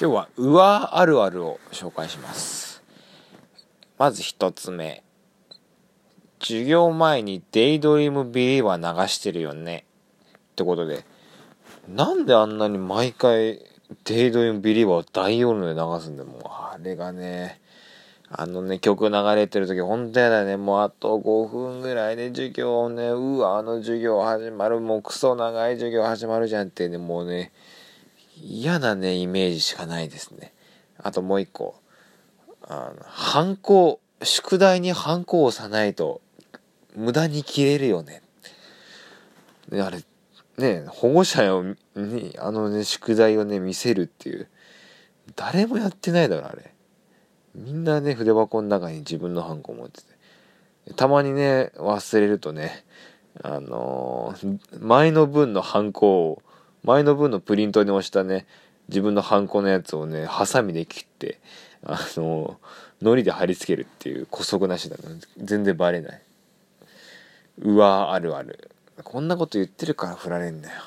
今日はうわあるあるを紹介します。まず一つ目。授業前にデイドリームビリーバー流してるよね。ってことで。なんであんなに毎回デイドリームビリーバーを大音量で流すんだもうあれがね。あのね、曲流れてる時、ほんとやだね。もうあと5分ぐらいで授業をね、うわ、あの授業始まる。もうクソ長い授業始まるじゃんってね、もうね、嫌なね、イメージしかないですね。あともう一個。あの、反抗、宿題に反抗を押さないと、無駄に切れるよね。ね、あれ、ね、保護者に、あのね、宿題をね、見せるっていう。誰もやってないだろ、あれ。みんなね、筆箱の中に自分のハンコ持ってて。たまにね、忘れるとね、あのー、前の分のハンコを、前の分のプリントに押したね、自分のハンコのやつをね、ハサミで切って、あのー、糊で貼り付けるっていう古速なしだな。全然バレない。うわあるある。こんなこと言ってるから振られんだよ。